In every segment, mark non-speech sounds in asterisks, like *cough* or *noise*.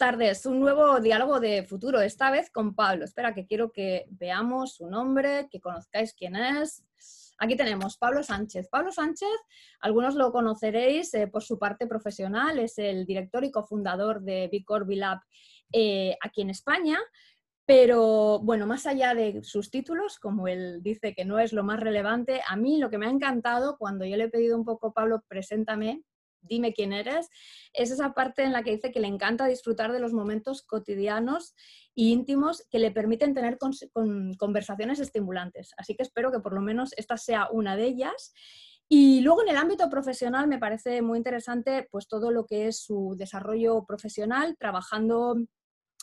tardes. Un nuevo diálogo de futuro, esta vez con Pablo. Espera, que quiero que veamos su nombre, que conozcáis quién es. Aquí tenemos Pablo Sánchez. Pablo Sánchez, algunos lo conoceréis eh, por su parte profesional, es el director y cofundador de Bicor Lab eh, aquí en España. Pero bueno, más allá de sus títulos, como él dice que no es lo más relevante, a mí lo que me ha encantado cuando yo le he pedido un poco, Pablo, preséntame, dime quién eres, es esa parte en la que dice que le encanta disfrutar de los momentos cotidianos e íntimos que le permiten tener conversaciones estimulantes. Así que espero que por lo menos esta sea una de ellas. Y luego en el ámbito profesional me parece muy interesante pues todo lo que es su desarrollo profesional, trabajando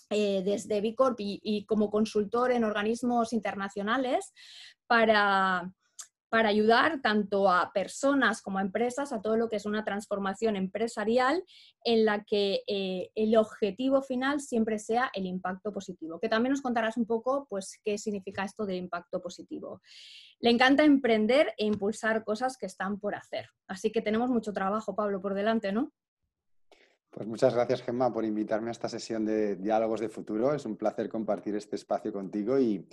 eh, desde Bicorp y, como consultor en organismos internacionales para, para ayudar tanto a personas como a empresas a todo lo que es una transformación empresarial en la que eh, el objetivo final siempre sea el impacto positivo. Que también nos contarás un poco pues, qué significa esto de impacto positivo. Le encanta emprender e impulsar cosas que están por hacer. Así que tenemos mucho trabajo, Pablo, por delante, ¿no? Pues muchas gracias, Gemma, por invitarme a esta sesión de Diálogos de Futuro. Es un placer compartir este espacio contigo y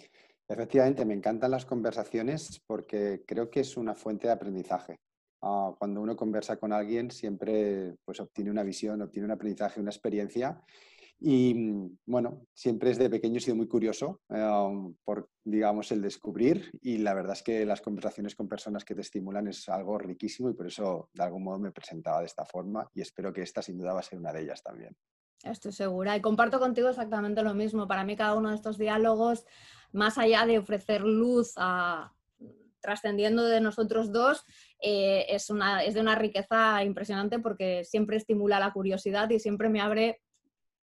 efectivamente me encantan las conversaciones porque creo que es una fuente de aprendizaje. Ah, cuando uno conversa con alguien siempre pues, obtiene una visión, obtiene un aprendizaje, una experiencia y bueno, siempre desde pequeño he sido muy curioso eh, por, digamos, el descubrir y la verdad es que las conversaciones con personas que te estimulan es algo riquísimo y por eso de algún modo me presentaba de esta forma y espero que esta sin duda va a ser una de ellas también. Estoy segura y comparto contigo exactamente lo mismo. Para mí cada uno de estos diálogos, más allá de ofrecer luz a, trascendiendo de nosotros dos, eh, es, una, es de una riqueza impresionante porque siempre estimula la curiosidad y siempre me abre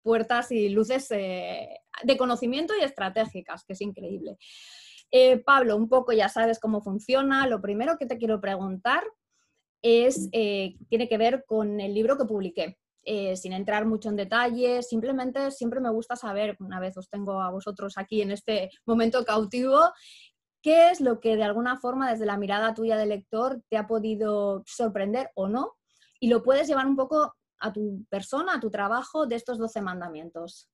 puertas y luces eh, de conocimiento y estratégicas, que es increíble. Eh, Pablo, un poco ya sabes cómo funciona. Lo primero que te quiero preguntar es, tiene que ver con el libro que publiqué. Sin entrar mucho en detalle, simplemente siempre me gusta saber, una vez os tengo a vosotros aquí en este momento cautivo, qué es lo que de alguna forma desde la mirada tuya de lector te ha podido sorprender o no, y lo puedes llevar un poco a tu persona, a tu trabajo de estos 12 mandamientos?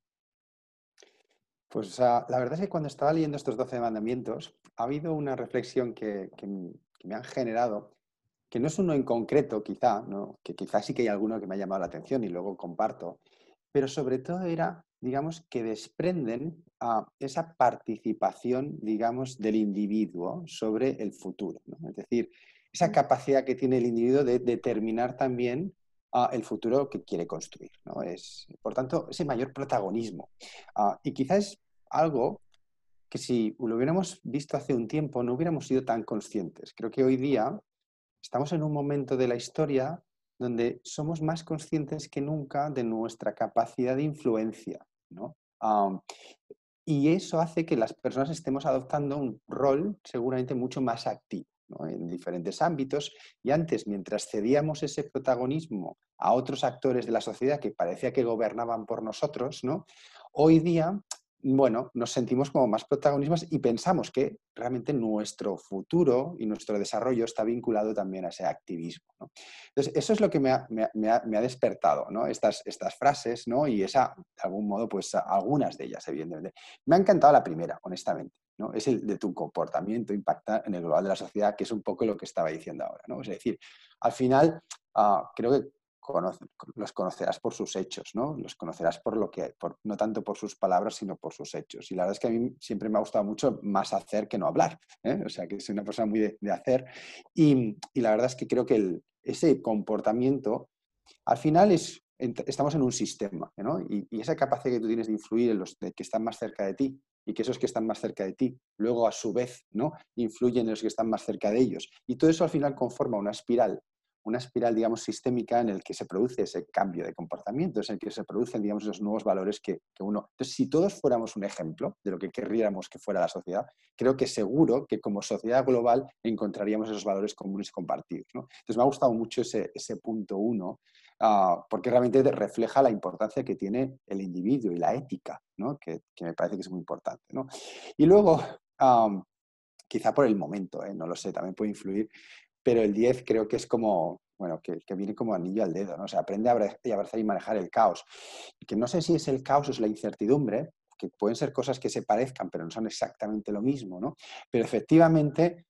Pues la verdad es que cuando estaba leyendo estos 12 mandamientos, ha habido una reflexión que, me han generado, que no es uno en concreto quizá, ¿no? que quizás sí que hay alguno que me ha llamado la atención y luego comparto, pero sobre todo era, digamos, que desprenden a esa participación, digamos, del individuo sobre el futuro. Es decir, esa capacidad que tiene el individuo de determinar también el futuro que quiere construir. ¿no? Es, por tanto, ese mayor protagonismo. Ah, y quizás es algo que si lo hubiéramos visto hace un tiempo no hubiéramos sido tan conscientes. Creo que hoy día estamos en un momento de la historia donde somos más conscientes que nunca de nuestra capacidad de influencia. ¿no? y eso hace que las personas estemos adoptando un rol seguramente mucho más activo en diferentes ámbitos. Y antes, mientras cedíamos ese protagonismo a otros actores de la sociedad que parecía que gobernaban por nosotros, ¿no? hoy día bueno, nos sentimos como más protagonistas y pensamos que realmente nuestro futuro y nuestro desarrollo está vinculado también a ese activismo. Entonces, eso es lo que me ha, despertado, ¿no? estas, estas frases, ¿no? y esa, de algún modo, pues algunas de ellas, evidentemente. Me ha encantado la primera, honestamente. ¿no? Es el de tu comportamiento impacta en el global de la sociedad, que es un poco lo que estaba diciendo ahora. ¿no? Es decir, al final, ah, creo que los conocerás por sus hechos, ¿no? Los conocerás por lo que, no tanto por sus palabras, sino por sus hechos. Y la verdad es que a mí siempre me ha gustado mucho más hacer que no hablar, ¿eh? O sea, que soy una persona muy de, hacer. Y, la verdad es que creo que ese comportamiento, al final es, estamos en un sistema, ¿no? Y, esa capacidad que tú tienes de influir en los que están más cerca de ti y que esos que están más cerca de ti, luego a su vez, ¿no? Influyen en los que están más cerca de ellos. Y todo eso al final conforma una espiral una espiral, digamos, sistémica en el que se produce ese cambio de comportamiento, en el que se producen, digamos, esos nuevos valores que, uno... Entonces, si todos fuéramos un ejemplo de lo que querríamos que fuera la sociedad, creo que seguro que como sociedad global encontraríamos esos valores comunes compartidos. Entonces, me ha gustado mucho ese, punto uno, ah, porque realmente refleja la importancia que tiene el individuo y la ética, que, me parece que es muy importante. Y luego, quizá por el momento, ¿eh? no lo sé, también puede influir, pero el 10 creo que es como bueno, que, viene como anillo al dedo, ¿no? O sea, aprende a abrazar y manejar el caos. Que no sé si es el caos o es la incertidumbre, que pueden ser cosas que se parezcan, pero no son exactamente lo mismo, ¿no? Pero efectivamente,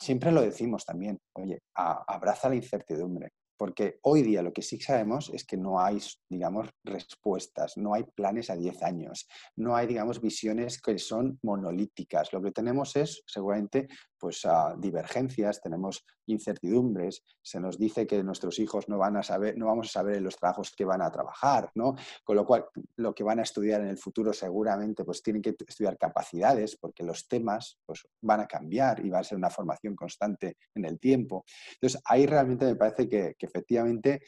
siempre lo decimos también, oye, abraza la incertidumbre. Porque hoy día lo que sí sabemos es que no hay, digamos, respuestas, no hay planes a 10 años, no hay, digamos, visiones que son monolíticas. Lo que tenemos es, seguramente, pues divergencias, tenemos incertidumbres, se nos dice que nuestros hijos no van a saber, no vamos a saber en los trabajos que van a trabajar, ¿no? Con lo cual, lo que van a estudiar en el futuro seguramente pues tienen que estudiar capacidades porque los temas pues, van a cambiar y va a ser una formación constante en el tiempo. Entonces, ahí realmente me parece que, efectivamente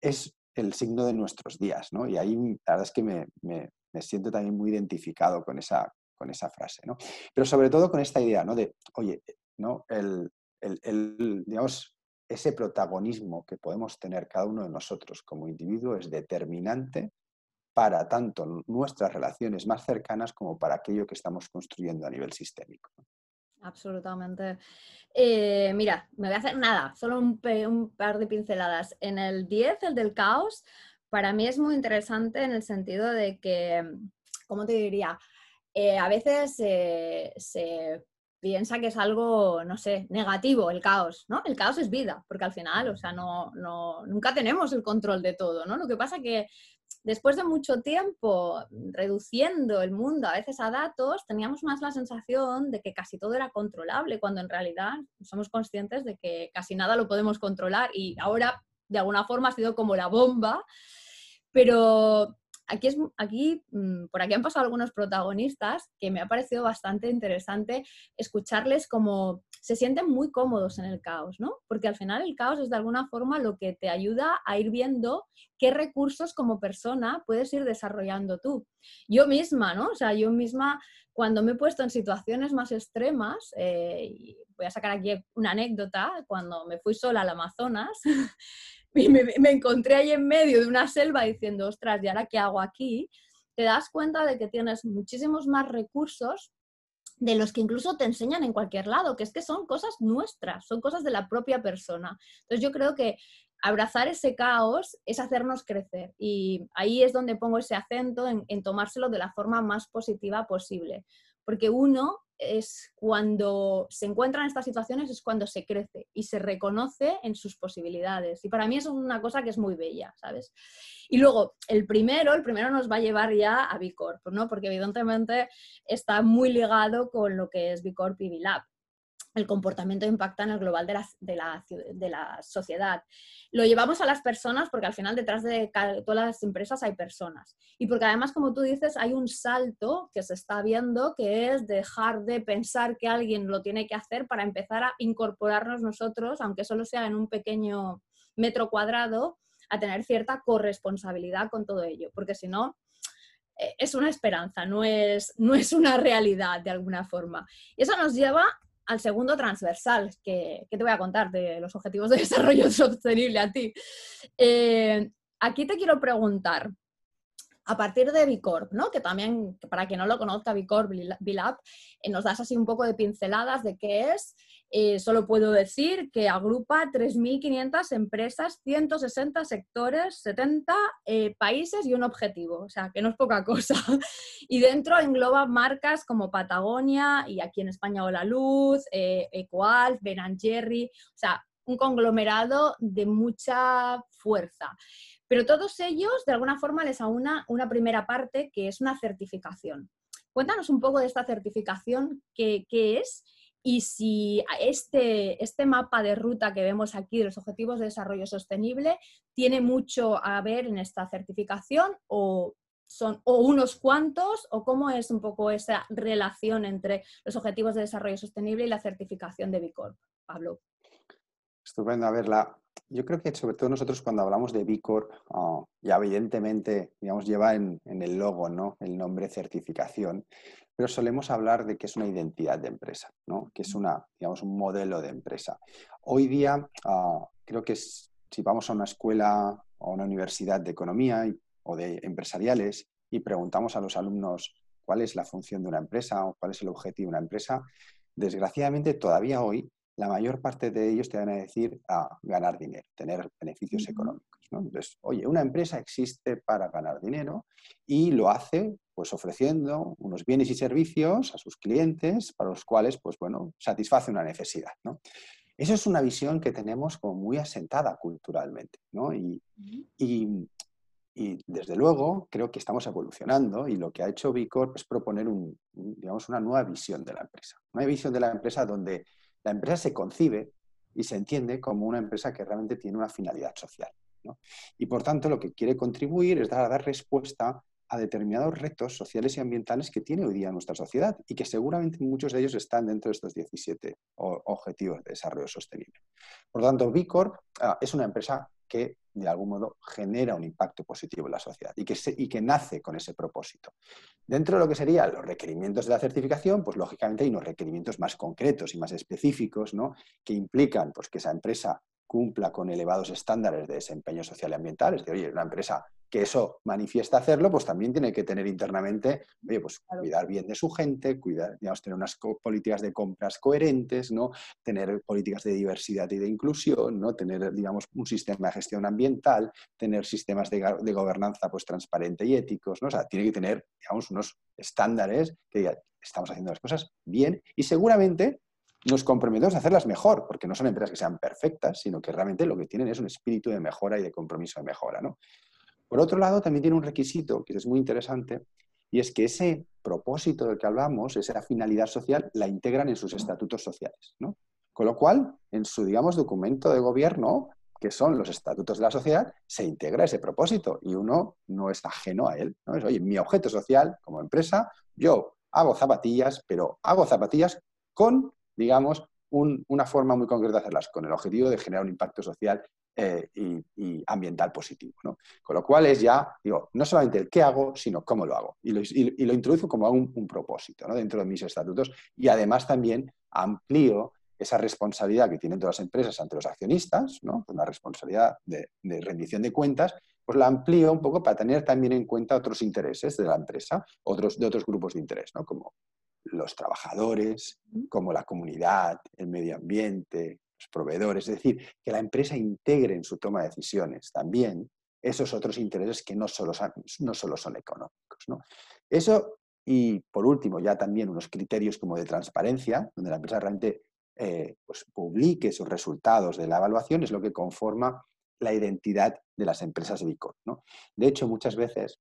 es el signo de nuestros días, ¿no? Y ahí la verdad es que me, me, me siento también muy identificado con esa, con esa frase, ¿no? Pero sobre todo con esta idea, ¿no? De, oye, ¿no? El, el, digamos, ese protagonismo que podemos tener cada uno de nosotros como individuo es determinante para tanto nuestras relaciones más cercanas como para aquello que estamos construyendo a nivel sistémico. Absolutamente. Eh, mira, me voy a hacer nada, solo un, un, par de pinceladas. En el 10, el del caos, para mí es muy interesante en el sentido de que, ¿cómo te diría? Eh, a veces se piensa que es algo, no sé, negativo el caos, ¿no? El caos es vida, porque al final, o sea, no, no, nunca tenemos el control de todo, ¿no? Lo que pasa que después de mucho tiempo reduciendo el mundo a veces a datos, teníamos más la sensación de que casi todo era controlable, cuando en realidad somos conscientes de que casi nada lo podemos controlar y ahora de alguna forma ha sido como la bomba, pero aquí, es, aquí mm, por aquí han pasado algunos protagonistas que me ha parecido bastante interesante escucharles como se sienten muy cómodos en el caos, ¿no? Porque al final el caos es de alguna forma lo que te ayuda a ir viendo qué recursos como persona puedes ir desarrollando tú. Yo misma, ¿no? O sea, yo misma cuando me he puesto en situaciones más extremas, eh, voy a sacar aquí una anécdota, cuando me fui sola al Amazonas, *laughs* *laughs* y me, encontré ahí en medio de una selva diciendo, ostras, ¿y ahora qué hago aquí? Te das cuenta de que tienes muchísimos más recursos de los que incluso te enseñan en cualquier lado, que es que son cosas nuestras, son cosas de la propia persona. Entonces yo creo que abrazar ese caos es hacernos crecer y ahí es donde pongo ese acento en tomárselo de la forma más positiva posible, porque uno es cuando se encuentra en estas situaciones, es cuando se crece y se reconoce en sus posibilidades. Y para mí es una cosa que es muy bella, ¿sabes? Y luego, el primero, el primero nos va a llevar ya a Bicorp, ¿no? Porque evidentemente está muy ligado con lo que es Bicorp y Bilab el comportamiento impacta en el global de la, de, la, de la, sociedad. Lo llevamos a las personas porque al final detrás de todas las empresas hay personas. Y porque además, como tú dices, hay un salto que se está viendo que es dejar de pensar que alguien lo tiene que hacer para empezar a incorporarnos nosotros, aunque solo sea en un pequeño metro cuadrado, a tener cierta corresponsabilidad con todo ello. Porque si no, eh, es una esperanza, no es, no es una realidad de alguna forma. Y eso nos lleva al segundo transversal, que, te voy a contar de los objetivos de *laughs* desarrollo sostenible a ti. Eh, aquí te quiero preguntar, a partir de Bicorp, ¿no? que también, para quien no lo conozca, Bicorp, Bilab, eh, nos das así un poco de pinceladas de qué es. Eh, solo puedo decir que agrupa 3.500 empresas, 160 sectores, 70 eh, países y un objetivo, o sea, que no es poca cosa. *laughs* y dentro engloba marcas como Patagonia y aquí en España Hola Luz, Ecoalf, Ben Jerry, o sea, un conglomerado de mucha fuerza. Pero todos ellos, de alguna forma, les aúna una primera parte que es una certificación. Cuéntanos un poco de esta certificación, qué, es y si este, este mapa de ruta que vemos aquí de los Objetivos de Desarrollo Sostenible tiene mucho a ver en esta certificación o son o unos cuantos o cómo es un poco esa relación entre los Objetivos de Desarrollo Sostenible y la certificación de Bicorp. Pablo. Estupendo. A ver, la, yo creo que sobre todo nosotros cuando hablamos de B Corp, ah, ya evidentemente, digamos, lleva en, el logo, ¿no? El nombre certificación, pero solemos hablar de que es una identidad de empresa, ¿no? Que es una, digamos, un modelo de empresa. Hoy día, ah, creo que si vamos a una escuela o a una universidad de economía o de empresariales y preguntamos a los alumnos cuál es la función de una empresa o cuál es el objetivo de una empresa, desgraciadamente todavía hoy la mayor parte de ellos te van a decir a ganar dinero, tener beneficios económicos. Entonces, oye, una empresa existe para ganar dinero y lo hace pues ofreciendo unos bienes y servicios a sus clientes para los cuales, pues bueno, satisface una necesidad. ¿no? Eso es una visión que tenemos como muy asentada culturalmente, ¿no? y, y, desde luego creo que estamos evolucionando y lo que ha hecho Bicorp es proponer un, digamos, una nueva visión de la empresa. Una visión de la empresa donde la empresa se concibe y se entiende como una empresa que realmente tiene una finalidad social. Y por tanto, lo que quiere contribuir es dar, dar respuesta a determinados retos sociales y ambientales que tiene hoy día nuestra sociedad y que seguramente muchos de ellos están dentro de estos 17 objetivos de desarrollo sostenible. Por tanto, Bicor ah, es una empresa que de algún modo genera un impacto positivo en la sociedad y que, y que nace con ese propósito. Dentro de lo que serían los requerimientos de la certificación, pues lógicamente hay unos requerimientos más concretos y más específicos ¿no? que implican pues, que esa empresa cumpla con elevados estándares de desempeño social y ambiental, es decir, oye, una empresa que eso manifiesta hacerlo, pues también tiene que tener internamente, oye, pues cuidar bien de su gente, cuidar, digamos, tener unas políticas de compras coherentes, ¿no? Tener políticas de diversidad y de inclusión, ¿no? Tener, digamos, un sistema de gestión ambiental, tener sistemas de, gobernanza, pues, transparente y éticos, ¿no? O sea, tiene que tener, digamos, unos estándares que digan, estamos haciendo las cosas bien y seguramente nos comprometemos a hacerlas mejor, porque no son empresas que sean perfectas, sino que realmente lo que tienen es un espíritu de mejora y de compromiso de mejora. ¿no? Por otro lado, también tiene un requisito que es muy interesante, y es que ese propósito del que hablamos, esa finalidad social, la integran en sus estatutos sociales. ¿no? Con lo cual, en su, digamos, documento de gobierno, que son los estatutos de la sociedad, se integra ese propósito y uno no es ajeno a él. ¿no? Oye, mi objeto social como empresa, yo hago zapatillas, pero hago zapatillas con digamos, una forma muy concreta de hacerlas, con el objetivo de generar un impacto social eh, y, ambiental positivo. Con lo cual es ya, digo, no solamente el qué hago, sino cómo lo hago. Y lo, introduzco como un, propósito dentro de mis estatutos y además también amplío esa responsabilidad que tienen todas las empresas ante los accionistas, ¿no? una responsabilidad de, rendición de cuentas, pues la amplío un poco para tener también en cuenta otros intereses de la empresa, otros, de otros grupos de interés, ¿no? como los trabajadores, como la comunidad, el medio ambiente, los proveedores. Es decir, que la empresa integre en su toma de decisiones también esos otros intereses que no solo son, no solo son económicos. ¿no? Eso, y por último, ya también unos criterios como de transparencia, donde la empresa realmente eh, pues, publique sus resultados de la evaluación, es lo que conforma la identidad de las empresas. ¿no? De hecho, muchas veces,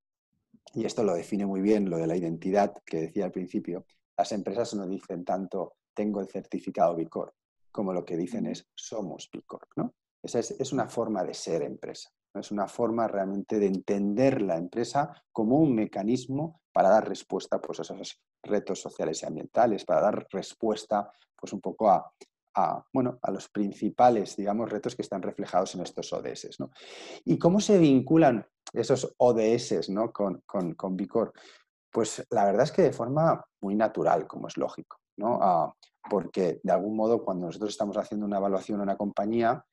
y esto lo define muy bien lo de la identidad que decía al principio, las empresas no dicen tanto tengo el certificado B como lo que dicen es somos B ¿no? Esa es, una forma de ser empresa, es una forma realmente de entender la empresa como un mecanismo para dar respuesta pues, a esos retos sociales y ambientales, para dar respuesta pues, un poco a, bueno, a los principales, digamos, retos que están reflejados en estos ODS. ¿no? ¿Y cómo se vinculan esos ODS ¿no? con, con, con pues la verdad es que de forma muy natural, como es lógico, ¿no? Ah, porque de algún modo cuando nosotros estamos haciendo una evaluación en una compañía,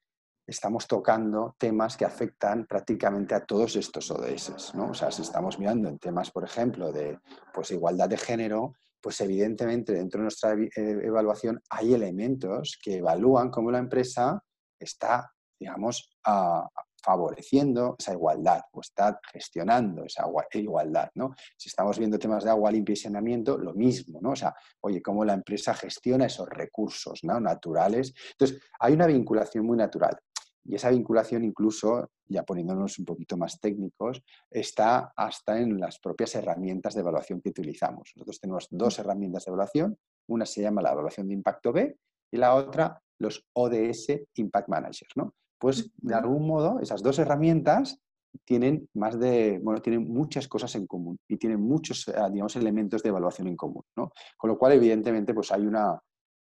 estamos tocando temas que afectan prácticamente a todos estos ODS, ¿no? O sea, si estamos mirando en temas, por ejemplo, de pues, igualdad de género, pues evidentemente dentro de nuestra eh, evaluación hay elementos que evalúan cómo la empresa está, digamos, a, favoreciendo esa igualdad o está gestionando esa igualdad, ¿no? Si estamos viendo temas de agua limpia y saneamiento, lo mismo, ¿no? O sea, oye, cómo la empresa gestiona esos recursos ¿no? naturales. Entonces, hay una vinculación muy natural. Y esa vinculación incluso, ya poniéndonos un poquito más técnicos, está hasta en las propias herramientas de evaluación que utilizamos. Nosotros tenemos dos herramientas de evaluación. Una se llama la evaluación de impacto B y la otra los ODS Impact Managers. ¿no? Pues de algún modo esas dos herramientas tienen más de, bueno, tienen muchas cosas en común y tienen muchos, eh, digamos, elementos de evaluación en común, ¿no? Con lo cual, evidentemente, pues hay una,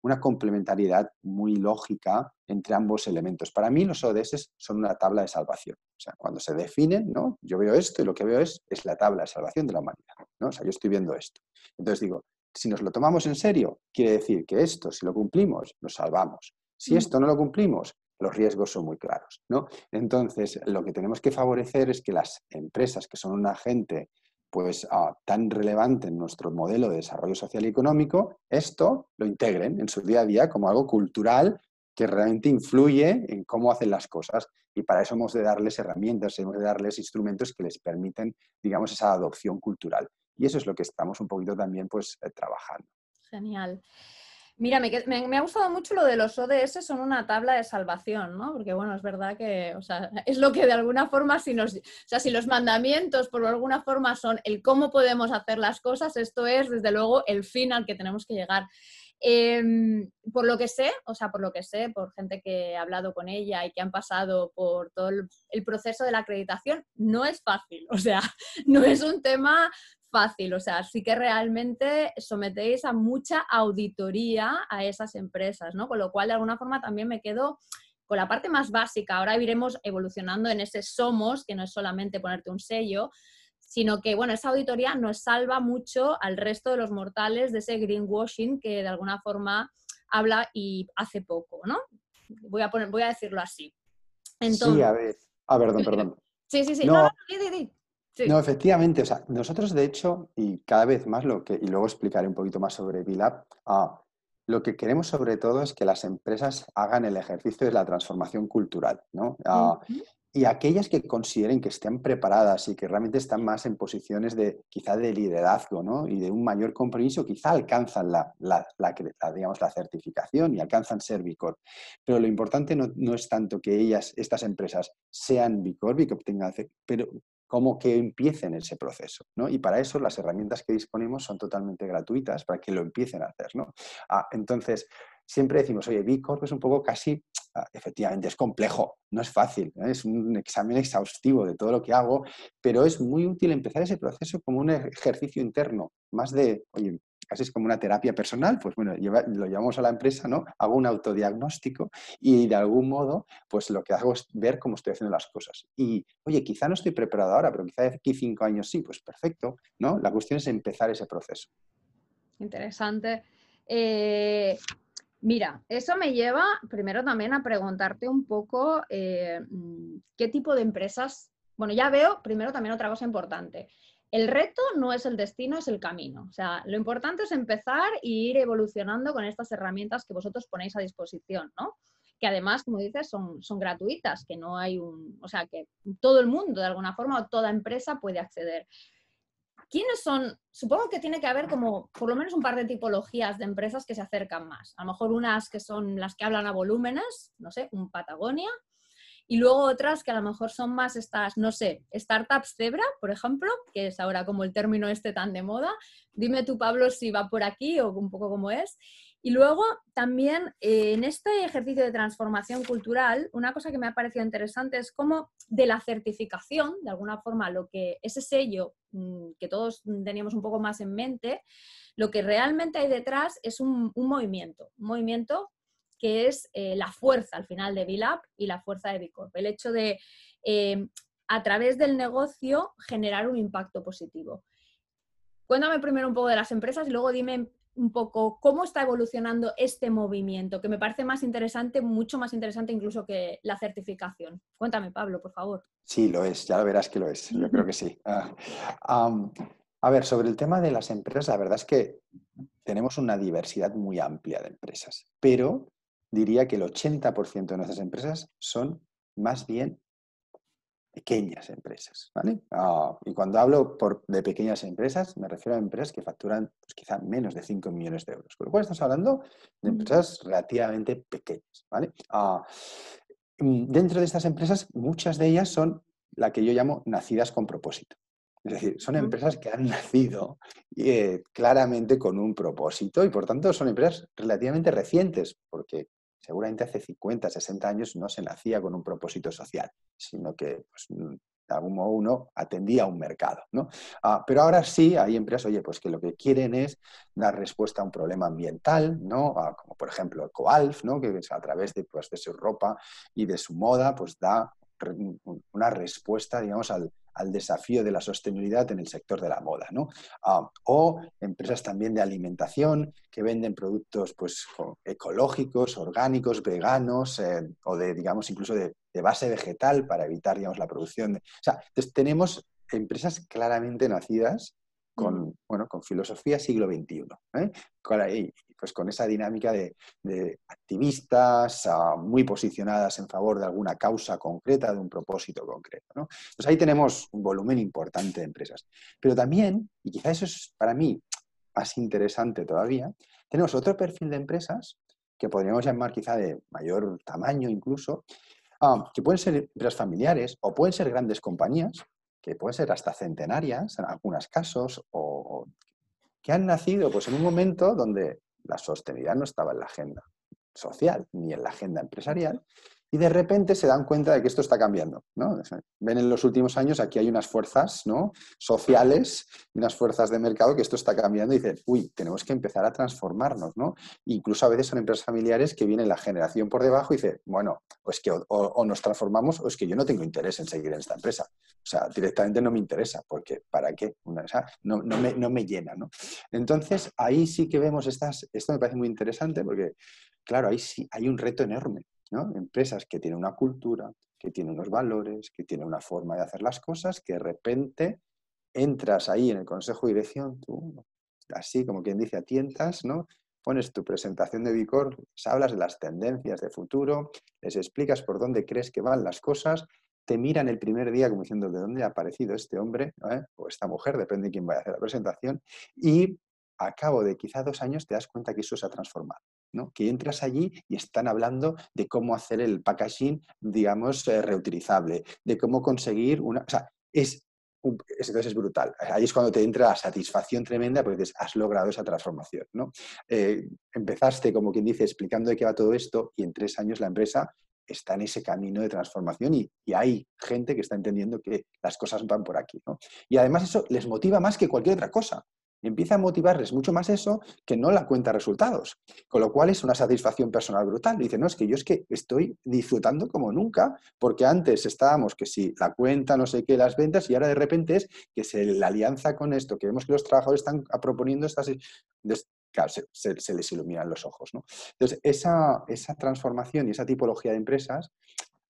una complementariedad muy lógica entre ambos elementos. Para mí los ODS son una tabla de salvación. O sea, cuando se definen, ¿no? Yo veo esto y lo que veo es, es la tabla de salvación de la humanidad, ¿no? O sea, yo estoy viendo esto. Entonces digo, si nos lo tomamos en serio, quiere decir que esto, si lo cumplimos, nos salvamos. Si esto no lo cumplimos, los riesgos son muy claros. ¿no? Entonces, lo que tenemos que favorecer es que las empresas, que son un agente pues ah, tan relevante en nuestro modelo de desarrollo social y económico, esto lo integren en su día a día como algo cultural que realmente influye en cómo hacen las cosas. Y para eso hemos de darles herramientas, hemos de darles instrumentos que les permiten, digamos, esa adopción cultural. Y eso es lo que estamos un poquito también pues eh, trabajando. Genial. Mira, me, ha gustado mucho lo de los ODS, son una tabla de salvación, ¿no? Porque, bueno, es verdad que, o sea, *laughs* es lo que de alguna forma, si los mandamientos por alguna forma son el cómo podemos hacer las cosas, esto es, desde luego, el fin al que tenemos que llegar. Em, por lo que sé, o sea, por lo que sé, por gente que he hablado con ella y que han pasado por todo el, proceso de la acreditación, no es fácil, *laughs* o sea, no es un tema fácil, o sea, sí que realmente sometéis a mucha auditoría a esas empresas, ¿no? Con lo cual, de alguna forma, también me quedo con la parte más básica. Ahora iremos evolucionando en ese somos, que no es solamente ponerte un sello, sino que, bueno, esa auditoría nos salva mucho al resto de los mortales de ese greenwashing que de alguna forma habla y hace poco, ¿no? Voy a, poner, voy a decirlo así. sí, a ver. Ah, perdón, perdón. *laughs* Sí, sí, sí. No, no, no, no, efectivamente. O sea, nosotros, de hecho, y cada vez más lo que, y luego explicaré un poquito más sobre VILAB, ah, lo que queremos sobre todo es que las empresas hagan el ejercicio de la transformación cultural, ¿no? Ah, y aquellas que consideren que estén preparadas y que realmente están más en posiciones de quizá de liderazgo ¿no? y de un mayor compromiso, quizá alcanzan la, la, digamos, la certificación y alcanzan ser Bicorp. Pero lo importante no, no, es tanto que ellas, estas empresas, sean Bicorp y que obtengan, pero como que empiecen ese proceso. ¿no? Y para eso las herramientas que disponemos son totalmente gratuitas para que lo empiecen a hacer. ¿no? Ah, entonces, siempre decimos, oye, B Corp es un poco casi, ah, efectivamente, es complejo, no es fácil, ¿eh? es un examen exhaustivo de todo lo que hago, pero es muy útil empezar ese proceso como un ejercicio interno, más de, oye, casi es como una terapia personal, pues bueno, lo llevamos a la empresa, ¿no? Hago un autodiagnóstico y de algún modo, pues lo que hago es ver cómo estoy haciendo las cosas. Y, oye, quizá no estoy preparado ahora, pero quizá de aquí cinco años sí, pues perfecto, ¿no? La cuestión es empezar ese proceso. Interesante. Eh, Mira, eso me lleva primero también a preguntarte un poco eh, qué tipo de empresas, bueno, ya veo primero también otra cosa importante. El reto no es el destino, es el camino. O sea, lo importante es empezar e ir evolucionando con estas herramientas que vosotros ponéis a disposición, ¿no? Que además, como dices, son, son gratuitas, que no hay un, o sea, que todo el mundo de alguna forma o toda empresa puede acceder. ¿quiénes son? Supongo que tiene que haber como por lo menos un par de tipologías de empresas que se acercan más. A lo mejor unas que son las que hablan a volúmenes, no sé, un Patagonia, y luego otras que a lo mejor son más estas, no sé, startups cebra, por ejemplo, que es ahora como el término este tan de moda. Dime tú, Pablo, si va por aquí o un poco cómo es. Y luego también eh, en este ejercicio de transformación cultural, una cosa que me ha parecido interesante es cómo de la certificación, de alguna forma, lo que ese sello mm, que todos teníamos un poco más en mente, lo que realmente hay detrás es un, movimiento, un movimiento que es eh, la fuerza al final de Bilab y la fuerza de Bicorp. El hecho de, eh, a través del negocio, generar un impacto positivo. Cuéntame primero un poco de las empresas y luego dime un poco cómo está evolucionando este movimiento, que me parece más interesante, mucho más interesante incluso que la certificación. Cuéntame, Pablo, por favor. Sí, lo es, ya lo verás que lo es, yo creo que sí. *laughs* Ah, a ver, sobre el tema de las empresas, la verdad es que tenemos una diversidad muy amplia de empresas, pero diría que el 80% de nuestras empresas son más bien pequeñas empresas, ¿vale? Ah, y cuando hablo por, de pequeñas empresas, me refiero a empresas que facturan pues, quizá menos de 5 millones de euros. Con lo cual estamos hablando de empresas relativamente pequeñas, ¿vale? Ah, mm, dentro de estas empresas, muchas de ellas son la que yo llamo nacidas con propósito. Es decir, son empresas que han *laughs* nacido eh, claramente con un propósito y por tanto son empresas relativamente recientes, porque seguramente hace 50, 60 años no se nacía con un propósito social, sino que pues, mm, de algún modo uno atendía a un mercado. ¿no? Ah, pero ahora sí hay empresas, oye, pues que lo que quieren es dar respuesta a un problema ambiental, ¿no? Ah, como por ejemplo Coalf, ¿no? que a través de, pues, de su ropa y de su moda, pues da una respuesta, digamos, al, al desafío de la sostenibilidad en el sector de la moda. ¿no? Ah, o empresas también de alimentación que venden productos pues, ecológicos, orgánicos, veganos eh, o de, digamos, incluso de, base vegetal para evitar digamos, la producción. De... O sea, entonces tenemos empresas claramente nacidas con, bueno, con filosofía siglo XXI. ¿eh? Pues con esa dinámica de, activistas ah, muy posicionadas en favor de alguna causa concreta, de un propósito concreto. ¿no? Pues ahí tenemos un volumen importante de empresas. Pero también, y quizá eso es para mí más interesante todavía, tenemos otro perfil de empresas que podríamos llamar quizá de mayor tamaño incluso, ah, que pueden ser empresas familiares o pueden ser grandes compañías, que pueden ser hasta centenarias en algunos casos, o que han nacido pues, en un momento donde la sostenibilidad no estaba en la agenda social ni en la agenda empresarial y de repente se dan cuenta de que esto está cambiando. ¿no? Ven en los últimos años, aquí hay unas fuerzas ¿no? sociales, unas fuerzas de mercado que esto está cambiando y dicen, uy, tenemos que empezar a transformarnos. ¿no? Incluso a veces son empresas familiares que viene la generación por debajo y dice, bueno, pues que o, nos transformamos o es que yo no tengo interés en seguir en esta empresa. O sea, directamente no me interesa, porque ¿para qué? Una, no, no, me, no me llena. ¿no? Entonces, ahí sí que vemos estas, esto me parece muy interesante porque, claro, ahí sí hay un reto enorme Empresas que tienen una cultura, que tienen unos valores, que tienen una forma de hacer las cosas, que de repente entras ahí en el consejo de dirección, tú, así como quien dice, atientas, ¿no? Pones tu presentación de Vicor, hablas de las tendencias de futuro, les explicas por dónde crees que van las cosas, te miran el primer día como diciendo de dónde ha aparecido este hombre ¿eh? o esta mujer, depende de quién vaya a hacer la presentación, y a cabo de quizá dos años te das cuenta que eso se ha transformado que entras allí y están hablando de cómo hacer el packaging, digamos, eh, reutilizable, de cómo conseguir una... O sea, es, entonces es brutal. Ahí es cuando te entra la satisfacción tremenda porque dices, has logrado esa transformación. ¿no? Eh, empezaste, como quien dice, explicando de qué va todo esto y en tres años la empresa está en ese camino de transformación y, y, hay gente que está entendiendo que las cosas van por aquí. ¿no? Y además eso les motiva más que cualquier otra cosa empieza a motivarles mucho más eso que no la cuenta resultados. Con lo cual es una satisfacción personal brutal. Dice, no, es que yo es que estoy disfrutando como nunca, porque antes estábamos que si la cuenta, no sé qué, las ventas, y ahora de repente es que se la alianza con esto, que vemos que los trabajadores están proponiendo estas... Se, les iluminan los ojos. ¿no? Entonces, esa, esa transformación y esa tipología de empresas,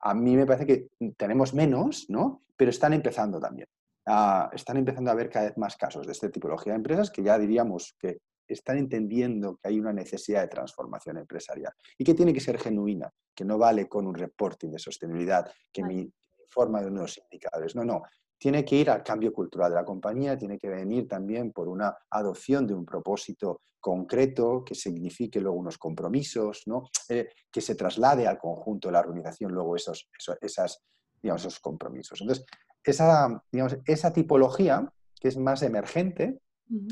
a mí me parece que tenemos menos, ¿no? pero están empezando también. Ah, están empezando a haber cada vez más casos de esta tipología de empresas que ya diríamos que están entendiendo que hay una necesidad de transformación empresarial y que tiene que ser genuina, que no vale con un reporting de sostenibilidad que me informa de unos indicadores. No, no. Tiene que ir al cambio cultural de la compañía, tiene que venir también por una adopción de un propósito concreto que signifique luego unos compromisos, ¿no? Eh, que se traslade al conjunto de la organización luego esos, esas, digamos, esos compromisos. Entonces, esa, digamos, esa tipología, que es más emergente,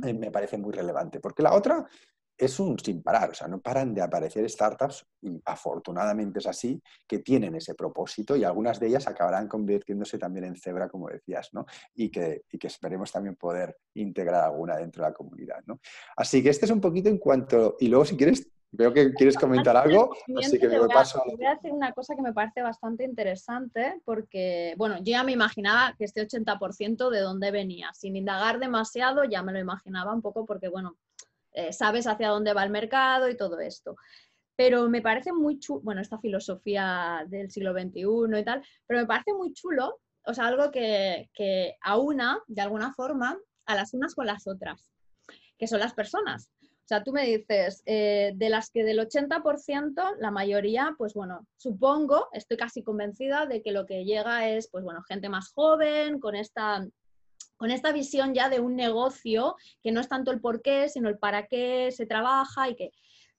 eh, me parece muy relevante, porque la otra es un sin parar, o sea, no paran de aparecer startups, y afortunadamente es así, que tienen ese propósito y algunas de ellas acabarán convirtiéndose también en cebra, como decías, ¿no? Y que, y que esperemos también poder integrar alguna dentro de la comunidad, ¿no? Así que este es un poquito en cuanto, y luego si quieres Veo que quieres comentar algo, así que me paso. Voy a decir una cosa que me parece bastante interesante, porque, bueno, yo ya me imaginaba que este 80% de dónde venía. Sin indagar demasiado, ya me lo imaginaba un poco, porque, bueno, eh, sabes hacia dónde va el mercado y todo esto. Pero me parece muy chulo, bueno, esta filosofía del siglo XXI y tal, pero me parece muy chulo, o sea, algo que, que aúna de alguna forma a las unas con las otras, que son las personas. Sea, tú me dices, eh, de las que del 80%, la mayoría, pues bueno, supongo, estoy casi convencida de que lo que llega es, pues bueno, gente más joven, con esta, con esta visión ya de un negocio, que no es tanto el por qué, sino el para qué se trabaja y que...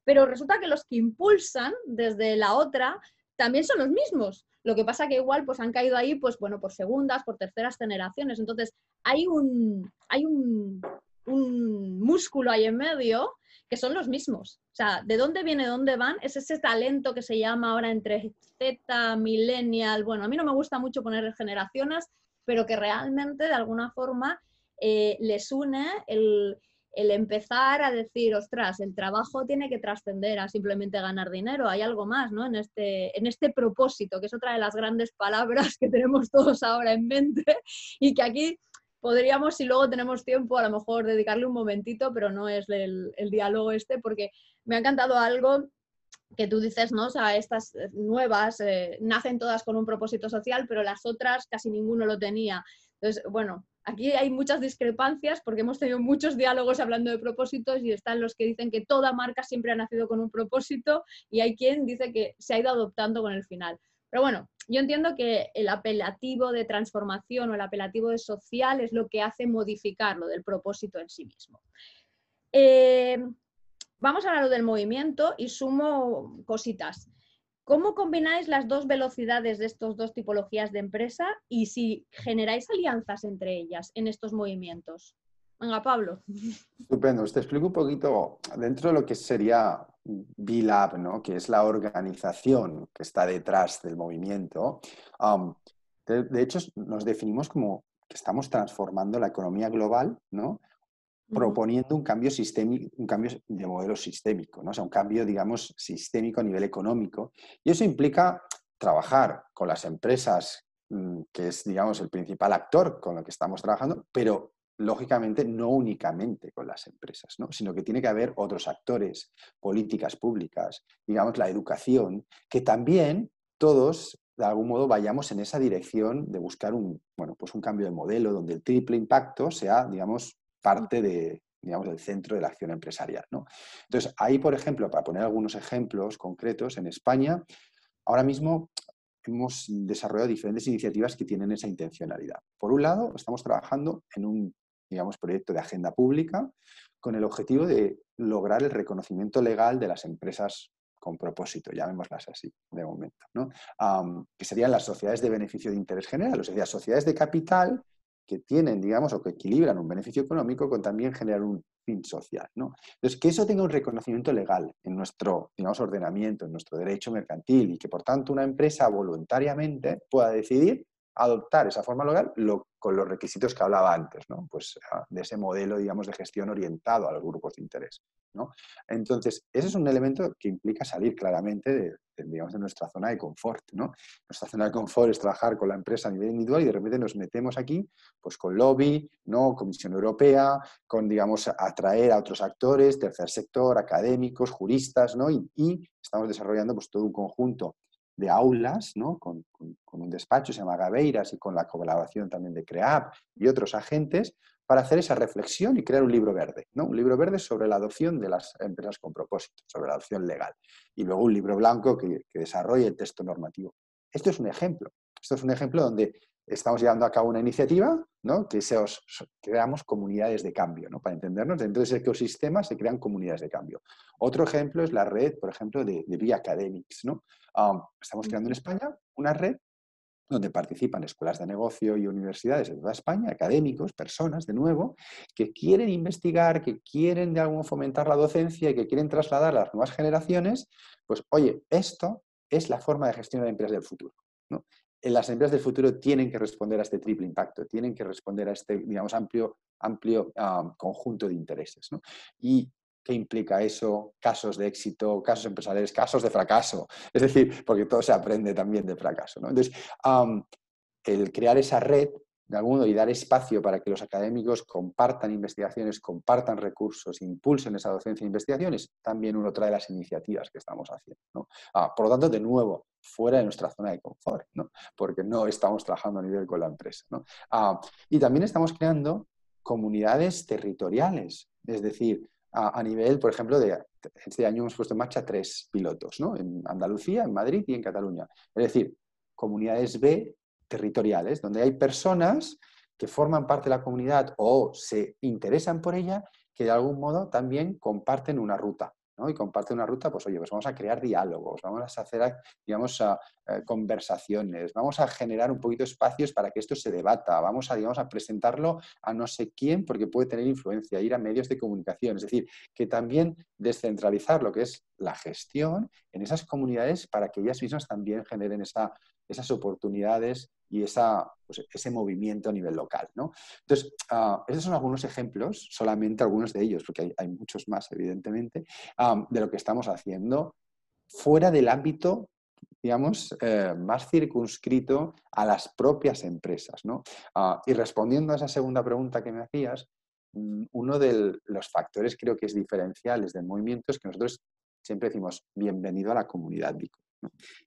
Pero resulta que los que impulsan desde la otra también son los mismos. Lo que pasa que igual pues han caído ahí, pues bueno, por segundas, por terceras generaciones. Entonces, hay un, hay un, un músculo ahí en medio que son los mismos. O sea, ¿de dónde viene, dónde van? Es ese talento que se llama ahora entre Z, millennial, bueno, a mí no me gusta mucho poner generaciones, pero que realmente de alguna forma eh, les une el, empezar a decir, ostras, el trabajo tiene que trascender a simplemente ganar dinero, hay algo más, ¿no? En este, en este propósito, que es otra de las grandes palabras que tenemos todos ahora en mente y que aquí podríamos, si luego tenemos tiempo, a lo mejor dedicarle un momentito, pero no es el, diálogo este, porque me ha encantado algo que tú dices, ¿no? O sea, estas eh, nuevas eh, nacen todas con un propósito social, pero las otras casi ninguno lo tenía. Entonces, bueno, aquí hay muchas discrepancias porque hemos tenido muchos diálogos hablando de propósitos y están los que dicen que toda marca siempre ha nacido con un propósito y hay quien dice que se ha ido adoptando con el final. Pero bueno, yo entiendo que el apelativo de transformación o el apelativo de social es lo que hace modificarlo del propósito en sí mismo. Eh, vamos a hablar del movimiento y sumo cositas. ¿Cómo combináis las dos velocidades de estas dos tipologías de empresa y si generáis alianzas entre ellas en estos movimientos? Venga, Pablo. Estupendo. Te explico un poquito dentro de lo que sería B-Lab, ¿no? que es la organización que está detrás del movimiento. de, hecho, nos definimos como que estamos transformando la economía global, ¿no? proponiendo un cambio, sistémico, un cambio de modelo sistémico, ¿no? o sea, un cambio, digamos, sistémico a nivel económico. Y eso implica trabajar con las empresas, mm, que es, digamos, el principal actor con el que estamos trabajando, pero lógicamente no únicamente con las empresas, ¿no? sino que tiene que haber otros actores, políticas públicas, digamos, la educación, que también todos de algún modo vayamos en esa dirección de buscar un, bueno, pues un cambio de modelo donde el triple impacto sea, digamos, parte de, digamos, del centro de la acción empresarial. ¿no? Entonces, ahí, por ejemplo, para poner algunos ejemplos concretos, en España, ahora mismo hemos desarrollado diferentes iniciativas que tienen esa intencionalidad. Por un lado, estamos trabajando en un, digamos, proyecto de agenda pública con el objetivo de lograr el reconocimiento legal de las empresas con propósito, llamémoslas así de momento, ¿no? que serían las sociedades de beneficio de interés general, o sea, sociedades de capital que tienen, digamos, o que equilibran un beneficio económico con también generar un fin social. ¿no? Entonces, que eso tenga un reconocimiento legal en nuestro, digamos, ordenamiento, en nuestro derecho mercantil y que, por tanto, una empresa voluntariamente pueda decidir adoptar esa forma legal con los requisitos que hablaba antes, ¿no? Pues ah, de ese modelo, digamos, de gestión orientado a los grupos de interés, ¿no? Entonces, ese es un elemento que implica salir claramente de, digamos, de nuestra zona de confort, ¿no? Nuestra zona de confort es trabajar con la empresa a nivel individual y de repente nos metemos aquí, pues con lobby, ¿no? Comisión Europea, con, digamos, atraer a otros actores, tercer sector, académicos, juristas, ¿no? Y, y estamos desarrollando pues todo un conjunto de aulas, ¿no? con, un despacho, se llama Gaveiras, y con la colaboración también de CREAP y otros agentes, para hacer esa reflexión y crear un libro verde, ¿no? un libro verde sobre la adopción de las empresas con propósito, sobre la adopción legal, y luego un libro blanco que, que desarrolle el texto normativo. Esto es un ejemplo. Esto es un ejemplo donde estamos llevando a cabo una iniciativa ¿no? que se os, creamos comunidades de cambio, ¿no? para entendernos. Dentro de ese ecosistema se crean comunidades de cambio. Otro ejemplo es la red, por ejemplo, de, de Academics. ¿no? estamos creando en España una red donde participan escuelas de negocio y universidades de toda España, académicos, personas, de nuevo, que quieren investigar, que quieren de algún fomentar la docencia y que quieren trasladar a las nuevas generaciones, pues oye, esto es la forma de gestionar empresas del futuro. ¿no? Las empresas del futuro tienen que responder a este triple impacto, tienen que responder a este, digamos, amplio, amplio conjunto de intereses. Y ¿Qué implica eso? Casos de éxito, casos empresariales, casos de fracaso. Es decir, porque todo se aprende también de fracaso. Entonces, el crear esa red de algún modo y dar espacio para que los académicos compartan investigaciones, compartan recursos, impulsen esa docencia de investigaciones, también uno trae las iniciativas que estamos haciendo. Ah, por lo tanto, de nuevo, fuera de nuestra zona de confort, porque no estamos trabajando a nivel con la empresa. Ah, y también estamos creando comunidades territoriales, es decir, a, nivel, por ejemplo, de este año hemos puesto en marcha tres pilotos, en Andalucía, en Madrid y en Cataluña. Es decir, comunidades B territoriales, donde hay personas que forman parte de la comunidad o se interesan por ella, que de algún modo también comparten una ruta. Y comparten una ruta, pues oye, pues vamos a crear diálogos, vamos a hacer, digamos, eh, conversaciones, vamos a generar un poquito espacios para que esto se debata, vamos a, digamos, a presentarlo a no sé quién porque puede tener influencia, ir a medios de comunicación. Es decir, que también descentralizar lo que es la gestión en esas comunidades para que ellas mismas también generen esa, esas oportunidades y esa, pues, ese movimiento a nivel local. ¿no? Entonces, uh, esos son algunos ejemplos, solamente algunos de ellos, porque hay, muchos más, evidentemente, de lo que estamos haciendo fuera del ámbito digamos, eh, más circunscrito a las propias empresas. ¿no? Ah, y respondiendo a esa segunda pregunta que me hacías, mm, uno de los factores creo que es diferenciales del movimiento es que nosotros siempre decimos bienvenido a la comunidad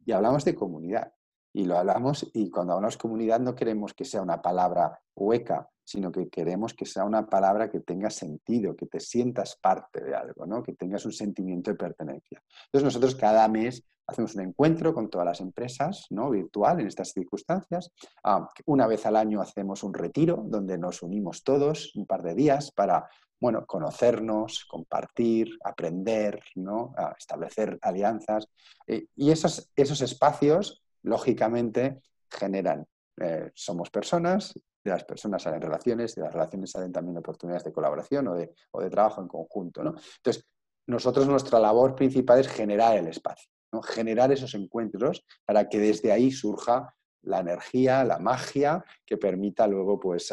Y hablamos de comunidad, y lo hablamos y cuando hablamos comunidad no queremos que sea una palabra hueca, sino que queremos que sea una palabra que tenga sentido, que te sientas parte de algo, ¿no? que tengas un sentimiento de pertenencia. Entonces nosotros cada mes hacemos un encuentro con todas las empresas, ¿no? virtual en estas circunstancias. Ah, una vez al año hacemos un retiro donde nos unimos todos un par de días para bueno, conocernos, compartir, aprender, ¿no? establecer alianzas. Eh, y esos, esos espacios lógicamente generan, eh, somos personas, de las personas salen relaciones, de las relaciones salen también oportunidades de colaboración o de, o de trabajo en conjunto. ¿no? Entonces, nosotros nuestra labor principal es generar el espacio, ¿no? generar esos encuentros para que desde ahí surja la energía, la magia que permita luego pues